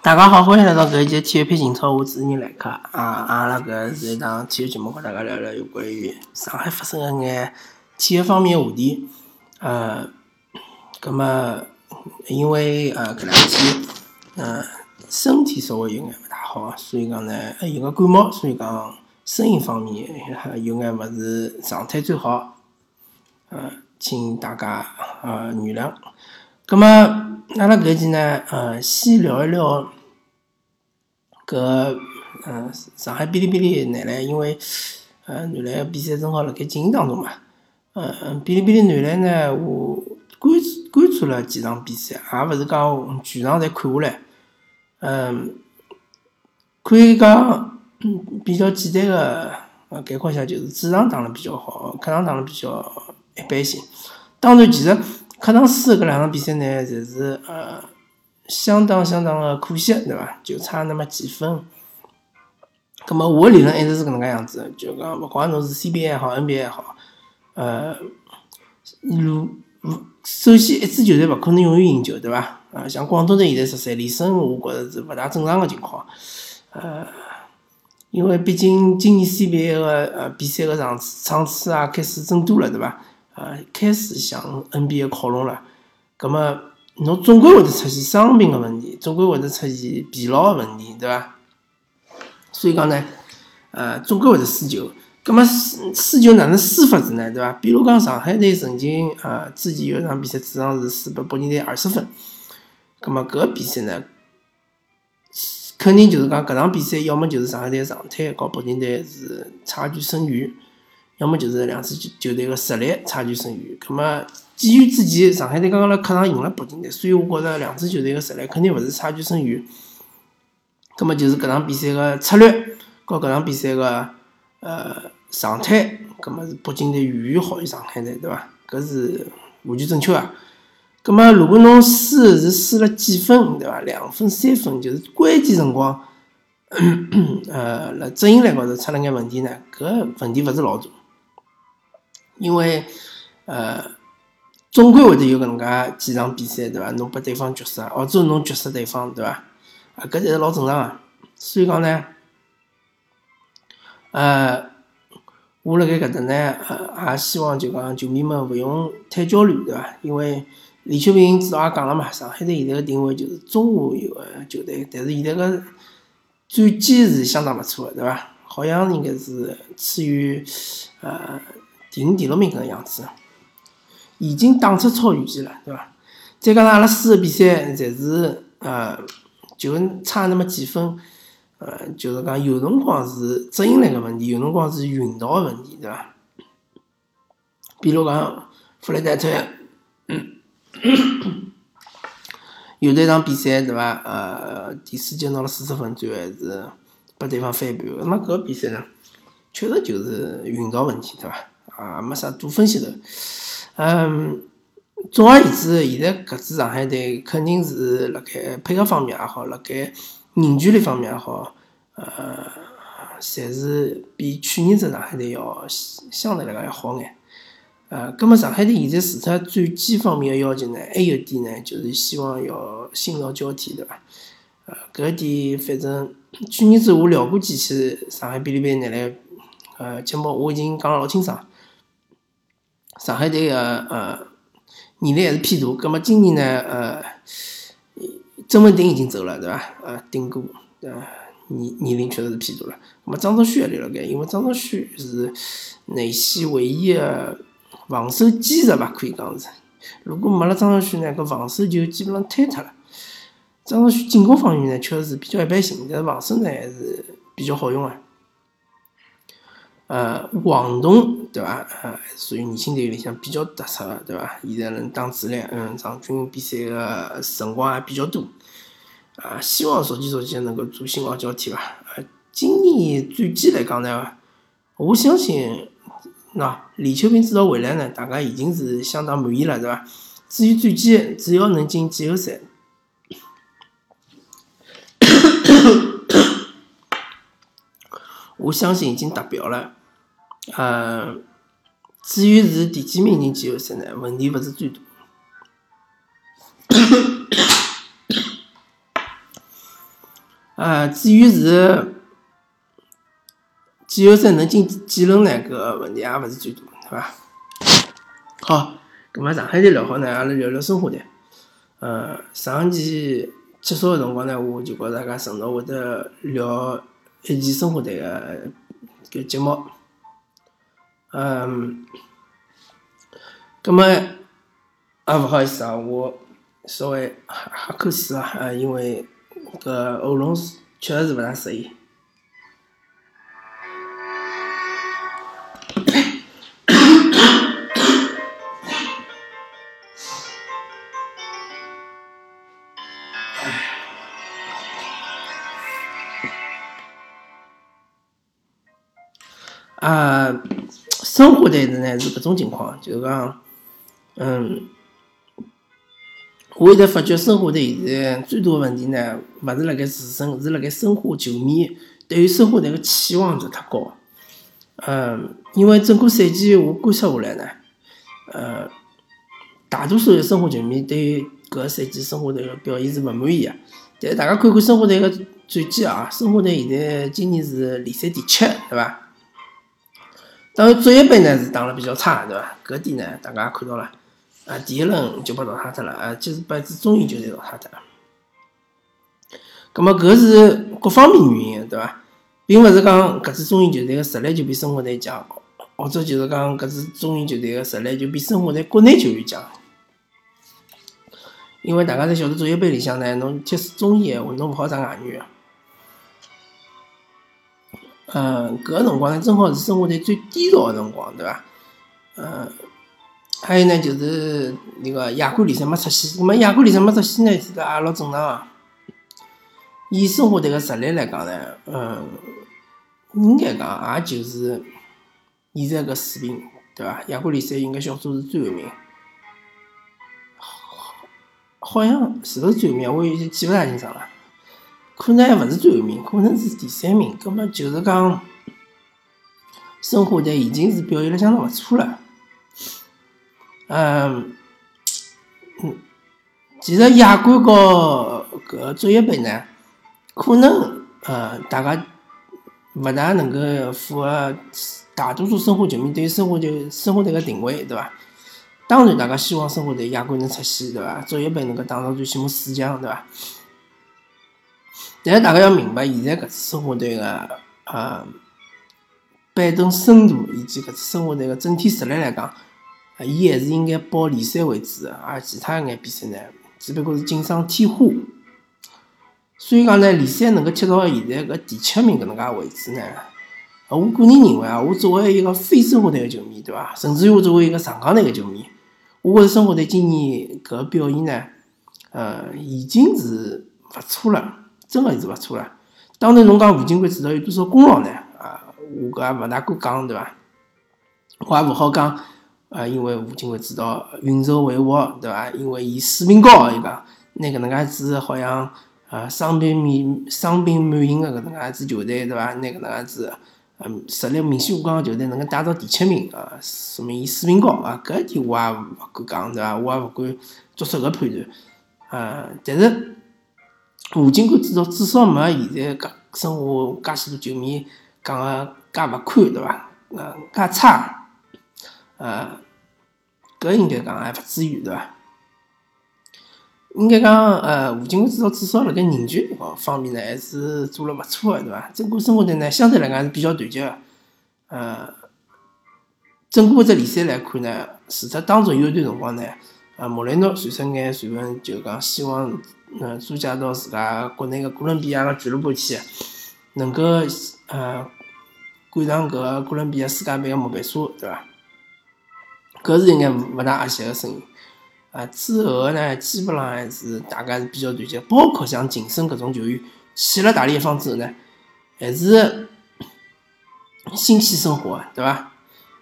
大家好，欢迎来到搿一节体育篇情操，我主持人来客啊！阿拉搿是一档体育节目，和大家聊聊有关于上海发生个眼体育方面个话题。呃，葛么因为呃搿两天呃身体稍微有眼勿大好，所以讲呢有个感冒，所以讲声音方面有眼勿是状态最好，呃，请大家呃原谅。葛么阿拉搿一期呢呃先聊一聊。搿嗯，上海哔哩哔哩男篮，因为呃男篮比赛正好辣盖进行当中嘛。嗯，哔哩哔哩男篮呢，我关注关注了几场比赛，也勿是讲全场侪看下来。嗯，可以讲比较简单个呃概括一下，就是主场打了比较好，客场打了比较一般性。当然，其实客场输搿两场比赛呢，侪是呃。相当相当的可惜，对伐？就差那么几分。葛末我理论一直是搿能介样子，就讲勿管侬是 CBA 也好，NBA 也好，呃，如首先一支球队勿可能永远赢球，对伐？啊，像广东队现在十三连胜，我觉着是勿大正常个情况。呃，因为毕竟今年 CBA 个呃比赛个场次场次啊开始增多了，对伐？呃，开始向 NBA 靠拢了，葛末。侬总归会得出现伤病个问题，总归会得出现疲劳个问题，对伐？所以讲呢，呃，总归会得输球。葛末输输球哪能输法子呢？对伐？比如讲上海队曾经呃之前有一场比赛主场是输拨北京队二十分，葛末搿个比赛呢，肯定就是讲搿场比赛要么就是上海队状态和北京队是差距甚远，要么就是两支球队个实力差距甚远。葛末基于之前上海队刚刚辣客场赢了北京队，所以我觉着两支球队个实力肯定勿是差距甚远。葛末就是搿场比赛个策略和搿场比赛个呃状态，葛末是北京队远远好于上海队，对伐？搿是完全正确个。葛末如果侬输是输了几分，对伐？两分、三分，就是关键辰光，呃，辣执行力高头出了眼问题呢？搿问题勿是老大，因为呃。总归会得有搿能介几场比赛，对伐？侬拨对方绝杀，或者侬绝杀对方，对伐？啊，搿侪是老正常个。所以讲呢，呃，我辣盖搿搭呢，呃，也希望就讲球迷们勿用太焦虑，对伐？因为李秋平指导也讲了嘛，上海队现在个定位就是中下游个球队，但是现在个战绩是相当勿错个，对伐？好像应该是处于呃第五、第六名搿个样子。已经打出超预期了，对伐？再加上阿拉输个比赛，侪是呃，就差那么几分，呃，就是讲有辰光是执行力个问题，有辰光是运道个问题，对伐？比如讲弗雷戴特，有的一场比赛，对伐？呃，第四节拿了四十分，最后还是拨对方翻盘。那么搿个比赛呢，确实就是运道问题，对伐？啊，没啥多分析的。嗯，总而言之，现在搿支上海队肯定是辣盖配合方面也好，辣盖凝聚力方面也好，呃，侪是比去年子上海队要相对来讲要好眼。呃，葛末上海队现在除脱战绩方面个要求呢，还有一点呢，就是希望要新老交替，对伐？呃，搿点反正去年子我聊过几期上海哔哩哔哩男篮呃节目，我已经讲了老清爽。上海队个呃年龄还是偏大，葛末今年呢呃曾文鼎已经走了，对伐？呃，顶哥呃年年龄确实是偏大了。葛末张兆旭还留辣盖，因为张兆旭是内线唯一个防守基石吧，可以讲是。如果没了张兆旭呢，搿防守就基本上坍脱了。张兆旭进攻方面呢确实是比较一般性，但是防守呢还是比较好用个。呃，王栋对伐？呃，属于年轻队里向比较突出个，对伐？现在能打主力，嗯，场均比赛个辰光也比较多。啊，希望逐渐逐渐能够做新老交替伐？呃，今年战绩来讲呢，我相信，喏，李秋平指导回来呢，大家已经是相当满意了，对伐？至于战绩，只要能进季后赛，我相信已经达标了。呃，至于是第几名进季后赛呢？问题勿是最大。呃，至于是季后赛能进几轮呢？搿个问题也勿是最大，对伐？好，葛末上海队聊好呢，阿拉聊聊申花队。呃，上期结束个辰光呢，我就告大家承诺会得聊一期申花队个搿节目。嗯，葛末也勿好意思啊，我稍微哈哈口水啊，因为个喉咙确实是不大适应。生活队的呢是搿种情况，就是讲，嗯，我现在发觉生活队现在最大的问题呢，勿是辣盖自身，是辣盖申花球迷对于申花队个期望值太高。嗯，因为整个赛季我观察下来呢，呃，大多数的申花球迷对于搿个赛季申花队个表现是勿满意个。但是大家看看申花队个战绩啊，申花队现在今年是联赛第七，对伐？当然，职业杯呢是打了比较差，对伐？搿点呢，大家也看到了，啊，第一轮就被淘汰脱了，啊，就是把一支中乙球队淘汰脱了。葛末搿是各方面原因，对伐？并勿是讲搿支中乙球队个实力就比申花队强，或者就是讲搿支中乙球队个实力就比申花队国内球员强。因为大家侪晓得，职业杯里向呢，侬踢中乙个话，侬勿好上外援。嗯，搿个辰光呢，正好是生活在最低潮个辰光，对伐？嗯，还有呢，就是那个亚冠联赛没出线，那么亚冠联赛没出线呢，其实也老正常。以生活队个实力来讲呢，嗯，应该讲也就是现在搿水平，对伐？亚冠联赛应该小组是最后一名，好，像是勿是最后一名？我已经记勿大清爽了。可能还勿是最后一名，可能是第三名。葛末就是讲，申花队已经是表现了相当勿错了。嗯，嗯，其实亚冠和搿职业杯呢，可能呃大家勿大能够符合大多数申花球迷对申花队申花队个定位，对伐？当然，大家希望申花队亚冠能出线，对伐？职业杯能够打上最起码四强，对伐？但是大家要明白，现在搿支申花队个呃板凳深度以及搿支申花队个整体实力来讲，伊还是应该保联赛为主个，而其他一眼比赛呢，只不过是锦上添花。所以讲呢，联赛能够踢到现在搿第七名搿能介位置呢，我个人认为啊，我作为一个非申花队个球迷，对伐？甚至于我作为一个上港队个球迷，我觉着申花队今年搿表现呢，呃，已经是勿错了。真个是勿错了。当然，侬讲吴金贵指导有多少功劳呢？啊，我搿也勿大敢讲，对伐？我也勿好讲，啊，因为吴金贵指导运筹帷幄，对伐？因为伊水平高，伊讲拿搿能介子好像啊伤病满伤病满营个搿能介子球队，对伐？拿搿能介子嗯实力明显下降个球队能够带到第七名啊，说明伊水平高啊。搿一点我也勿敢讲，对伐？我也勿敢做出搿判断啊。但是。吴金贵至少至少没现在搿生活介许多球迷讲个介勿堪，对伐？呃，介差，呃，搿应该讲还勿至于，对伐？应该讲，呃，吴金贵至少至少辣盖凝聚力方面呢，还是做了勿错个，对伐？整个生活队呢，相对来讲是比较团结个，呃，整个只联赛来看呢，除脱当中有一段辰光呢，呃，莫雷诺传出眼传闻，就讲希望。嗯，租借到自家国内个哥伦比亚个俱乐部去，能够呃赶上搿个哥伦比亚世界杯个末班车，对伐？搿是应该勿大合适个声音。啊，之后呢，基本上还是大家是比较团结，包括像晋升搿种球员去了大连一方之后呢，还是新鲜生活，对伐？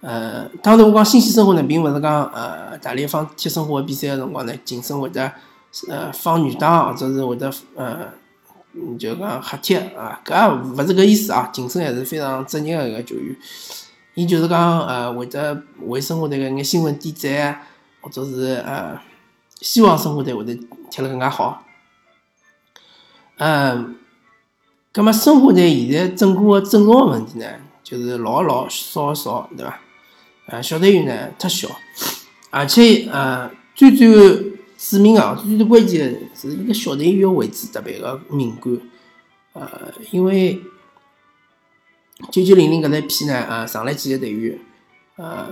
呃，当然我讲新鲜生活呢，并勿是讲呃大连一方踢申花比赛个辰光呢，晋升会得。呃，放女档或者是会得呃，就讲黑踢啊，搿也勿是搿意思啊。晋升还是非常职业个一个球员，伊就是讲呃，会得为生活队个眼新闻点赞，或者是呃，希望生活队会得踢了更加好。嗯，葛末申花队现在整个个阵容个问题呢，就是老老少少，对伐？呃，小队员呢太小，而且呃，最最致命啊、最最关键是一个小队员个位置特别个敏感，呃，因为九九零零搿一批呢，呃，上来几个队员，呃，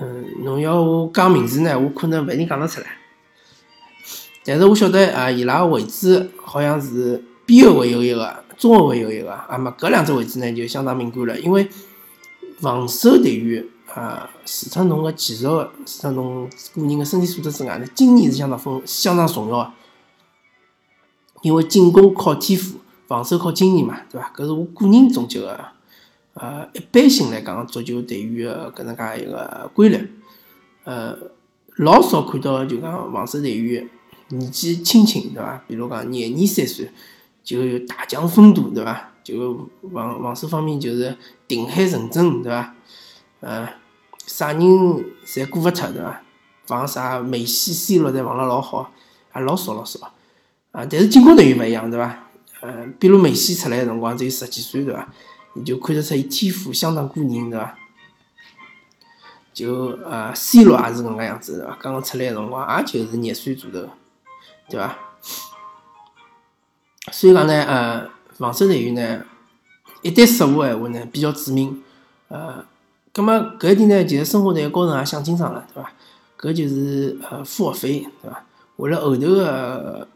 嗯，侬要我讲名字呢，我可能勿一定讲得出来，但是我晓得啊，伊拉个位置好像是边后卫有一个。中后卫有一个，啊么搿两只位置呢就相当敏感了，因为防守队员啊，除脱侬个技术，除脱侬个人个身体素质之外呢，经验是相当丰相当重要个。因为进攻靠天赋，防守靠经验嘛，对伐？搿是我个人总结个，呃，一般性来讲，足球队员个搿能介一个规律，呃，老少看到就讲防守队员年纪轻轻，对伐？比如讲廿二三岁。就有大将风度，对伐？就防防守方面就是定海神针，对伐？呃，啥人侪过勿脱，对伐？防啥梅西、C 罗侪防了老好，也老少老少。啊，但是进攻队员勿一样，对伐？呃，比如梅西出来个辰光只有十几岁，对伐？你就看得出伊天赋相当过人，对伐？就呃，C 罗也是搿能介样子，对伐？刚刚出来个辰光，也就是廿岁左右，对伐？所以讲呢，呃，防守队员呢，一旦失误闲话呢，比较致命。呃，葛末搿一点呢，就是申花队高层也想清爽了，对伐？搿就是呃付学费，对伐？为了后头个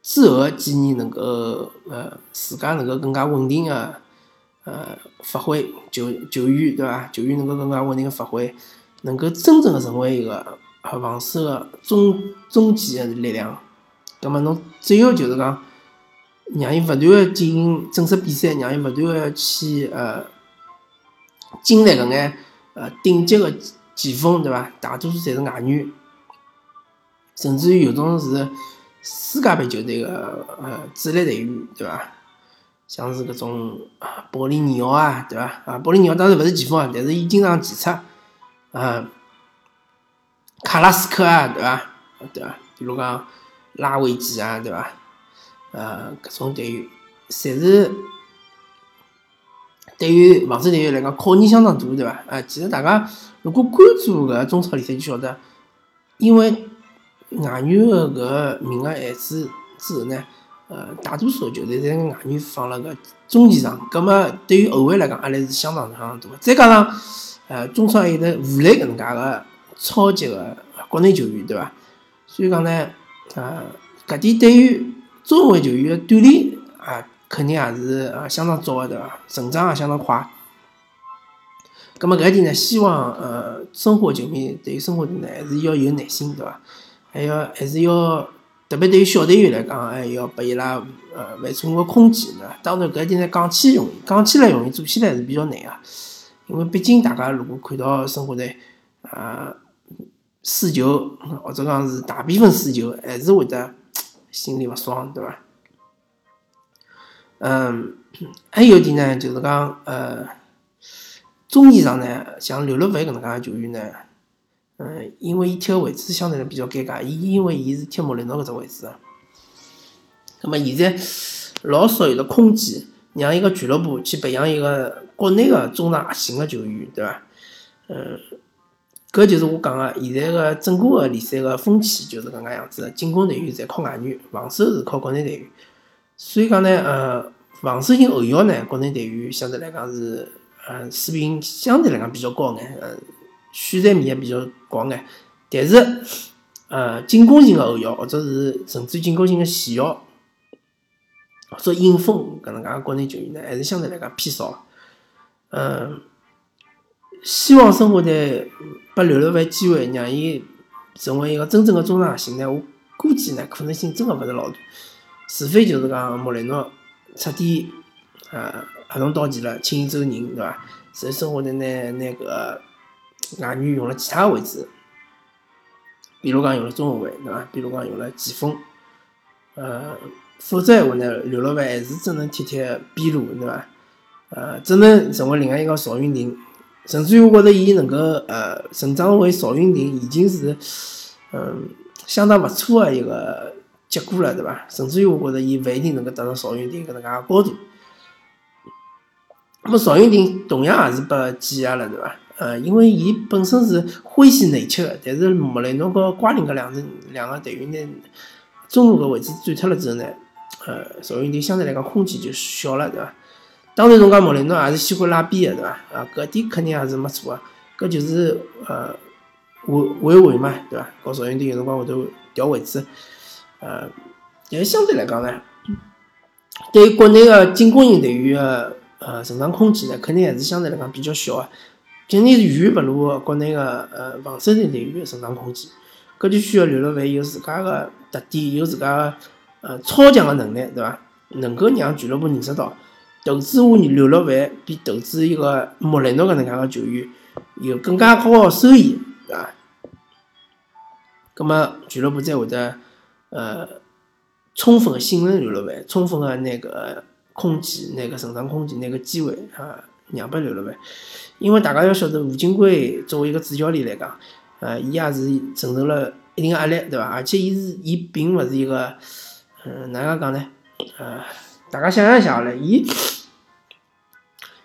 之后个几年能够呃自家能够更加稳定个呃发挥球球员，对伐？球员能够更加稳定个发挥，能够真正个成为一个防守个中中坚个力量。葛末侬只有就是讲。让伊勿断个进行正式比赛，让伊勿断个去呃经历搿眼呃顶级个前锋，对伐？大多数侪是外援，甚至于有种是世界杯球队个呃主力队员，对伐？像是搿种保利尼奥啊，对伐？啊，保利尼奥当然勿是前锋啊，但是伊经常前插啊，卡拉斯科啊，对伐？对伐？比如讲拉维奇啊，对伐？呃，搿种队员，侪是对于防守队员来讲考验相当大，对伐？啊，其实大家如果关注搿中超联赛，就晓得，因为外援个名额限制之后呢，呃，大多数球队侪外援放了个中前场，葛末对于后卫来讲压力是相当相当大。再加上，呃，中超还有得武磊搿能介个超级个国内球员，对伐？所以讲呢，呃，搿点对于中后卫球员锻炼，肯定也是啊相当早的，对伐？成长也相当快。咁么搿一点呢，希望呃申花球迷对于申花队呢，还是要有耐心，对伐？还要还是要特别对于小队员来讲，还要拨伊拉呃缓冲个空间，对伐？当然搿一点呢，讲起容易，讲起来容易，做起来是比较难个。因为毕竟大家如果看到申花队啊输球，或者讲是大比分输球，还是会得。心里勿爽，对伐？嗯，还有一点呢，就是讲，呃，中前场呢，像刘乐凡搿能介球员呢，嗯，因为伊踢个位置相对来比较尴尬，伊因为伊是踢莫雷诺搿只位置，那么现在老少有了空间，让一个俱乐部去培养一个国内个中场核心个球员，对伐？嗯。搿就是我讲个，现在个整个个联赛个风气就是搿能介样子，进攻队员侪靠外援，防守是靠国内队员。所以讲呢，呃，防守型后腰呢，国内队员相对来讲是，呃，水平相对来讲比较高眼，呃，选择面也比较广眼。但是，呃，进攻型的后腰或者是甚至进攻型的前腰，或者引锋搿能介国内球员呢，还是相对来讲偏少，嗯。希望生活在拨刘乐凡机会，让伊成为一个真正的中场核心呢？我估计呢，可能性真的勿是老大。除非就是讲莫雷诺彻底啊合同到期了，请伊走人，对伐？在生活在拿拿个外援用了其他位置，比如讲用了中后卫，对伐？比如讲用了前锋，呃，否则闲话呢，刘老板还是只能踢踢边路，对伐？呃，只能成为另外一个邵云霆。甚至于我觉着伊能够呃成长为邵云霆，已经是嗯相当勿错的一个结果了，对伐？甚至于我觉着伊勿一定能够达到邵云霆搿能介个高度。那么赵云霆同样也是被挤压了，对伐？呃，因为伊本身是欢喜内切个，但是莫雷诺和瓜林搿两只两个队员呢，中路个位置占脱了之后呢，呃，赵云霆相对来讲空间就小了，对伐？当然，侬讲莫雷诺也是喜欢拉边个，对伐？啊，搿点肯定也是没错个，搿就是呃，维维维嘛，对伐？搞赵云霆有辰光会头调位置，呃，但是相对来讲呢，对于国内个进攻型队员个呃成长空间呢，肯定还是相对来讲比较小个。肯定是远勿如国内个呃防守型队员个成长空间，搿就需要刘乐凡有自家个特点，有自家呃超强个能力，对伐？能够让俱乐部认识到，投资我刘乐凡比投资一个莫雷诺搿能介个球员有更加高个收益，对伐？葛末俱乐部才会得呃充分个信任刘老板，充分个那个空间、那个成长空间、那个机会啊，让拨刘老板。因为大家要晓得，吴金贵作为一个主教练来讲，呃，伊也是承受了一定压力，对伐？而且伊是，伊并勿是一个，嗯，哪能讲呢？呃，大家想象一下嘞，伊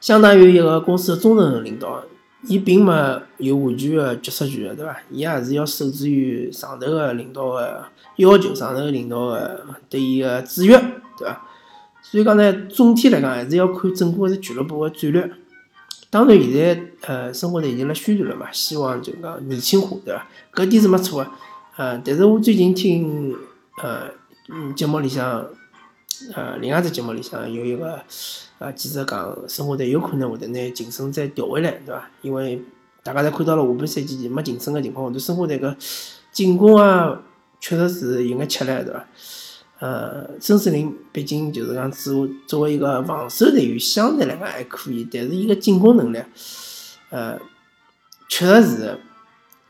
相当于一个公司的中层领导，伊并没有完全的决策权，对伐？伊也是要受制于上头的领导的要求，上头领导的对伊的制约，对伐？所以讲呢，总体来讲还是要看整个是俱乐部的战略。当然，现在呃，生活队已经辣宣传了嘛，希望就讲年轻化，对伐？搿点是没错个，呃，但是我最近听呃，嗯，节目里向，呃，另外只节目里向有一个呃记者讲，生活队有可能会得拿晋升再调回来，对伐？因为大家侪看到了下半赛季没晋升个情况下头，生活队个进攻啊，确实是有眼吃力，对伐？呃，孙世林毕竟就是讲作作为一个防守队员，相对来讲还可以，但是伊个进攻能力，呃，确实是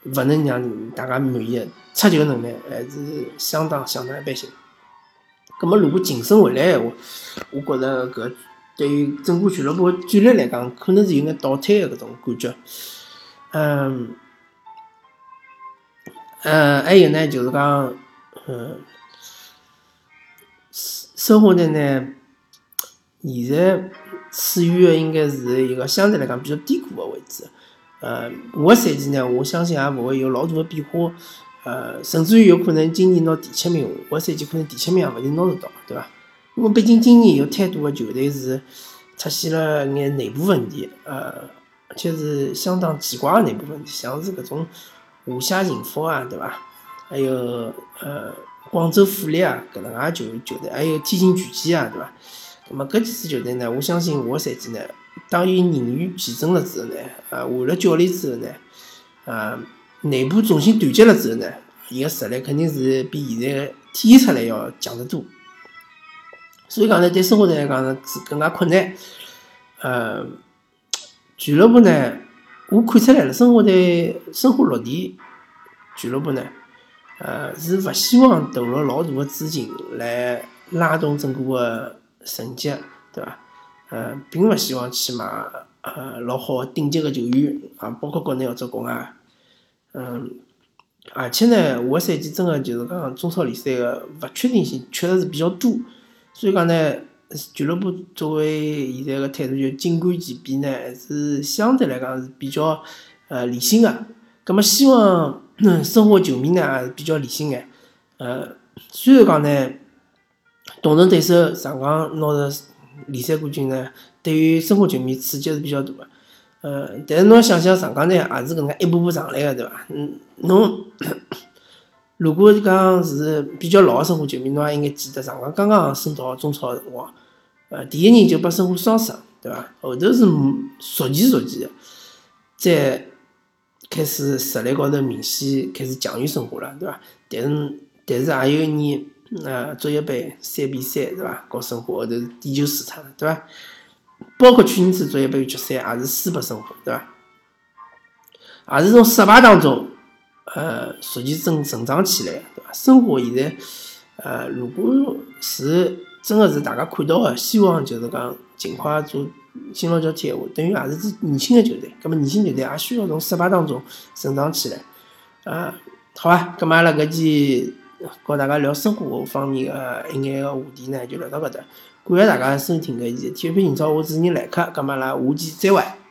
勿能让大家满意，出球能力还是相当相当一般性。葛么如果晋升回来闲话，我觉着搿对于整个俱乐部战略来讲，可能是有眼倒退个搿种感觉。嗯，呃，还有呢，就是讲，嗯。生活队呢，现在处于的应该是一个相对来讲比较低谷的位置。呃，下个赛季呢，我相信也勿会有老大的变化。呃，甚至于有可能今年拿第七名，下个赛季可能第七名也勿一定拿得到，对伐？因为毕竟今年有太多的球队是出现了眼内部问题，呃，而且是相当奇怪的内部问题，像是搿种华夏幸福啊，对伐？还有呃。广州富力啊，搿能介球球队，还有天津权健啊，对伐？那么搿几支球队呢？我相信下个赛季呢，当伊人员齐整了之后呢，啊，换了教练之后呢，呃，内部重新团结了之后呢，伊个实力肯定是比现在体现出来要强得多。所以讲呢，对生活队来讲呢是更加困难。呃，俱乐部呢，我看出来了，生活队生活落地俱乐部呢。呃，是勿希望投入老大个资金来拉动整个个成绩，对伐？呃，并勿希望去买呃老好顶级个球员啊，包括国内或者国外。嗯，而且呢，下个赛季真个就是讲中超联赛个勿确定性确实是比较多，所以讲呢，俱乐部作为现在个态度就静观其变呢，还是相对来讲是比较呃理性个。葛么希望。生活球迷呢也是比较理性眼，呃，虽然讲呢，同城对手上港拿着联赛冠军呢，对于生活球迷刺激是比较大个，呃，但是侬想想上港呢也是搿能介一步步上来个，对伐？嗯，侬如果讲是比较老个生活球迷，侬也应该记得上港刚刚升到中超个辰光，呃，第一年就把申花双杀，对伐？后头是逐渐逐渐个，再。开始实力高头明显开始强于申花了，对伐？但是但是也有一年，呃，足协杯三比三，对伐？搞申花后头是点球输脱了，对伐？包括去年子足协杯决赛也是输拨申花，对伐？也是从失败当中，呃，逐渐成成长起来，对伐？申花现在，呃，如果是真个是大家看到个，希望就是讲尽快做。新老交替话，等于也是支年轻的球队，咁么年轻球队也需要从失败当中成长起来，啊，好吧，咁么阿拉搿期和大家聊生活方面个一眼个话题呢，就聊到搿搭。感谢大家收听搿期体育频道，我主持人来客，葛末阿拉下期再会。